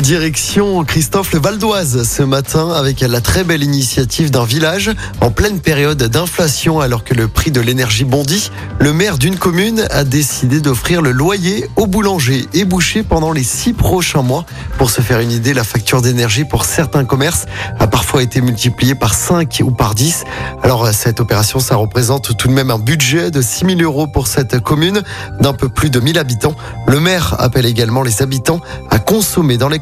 Direction Christophe le Val d'Oise ce matin avec la très belle initiative d'un village en pleine période d'inflation alors que le prix de l'énergie bondit. Le maire d'une commune a décidé d'offrir le loyer aux boulangers et bouchers pendant les six prochains mois. Pour se faire une idée, la facture d'énergie pour certains commerces a parfois été multipliée par 5 ou par 10. Alors cette opération, ça représente tout de même un budget de 6 000 euros pour cette commune d'un peu plus de 1000 habitants. Le maire appelle également les habitants à consommer dans les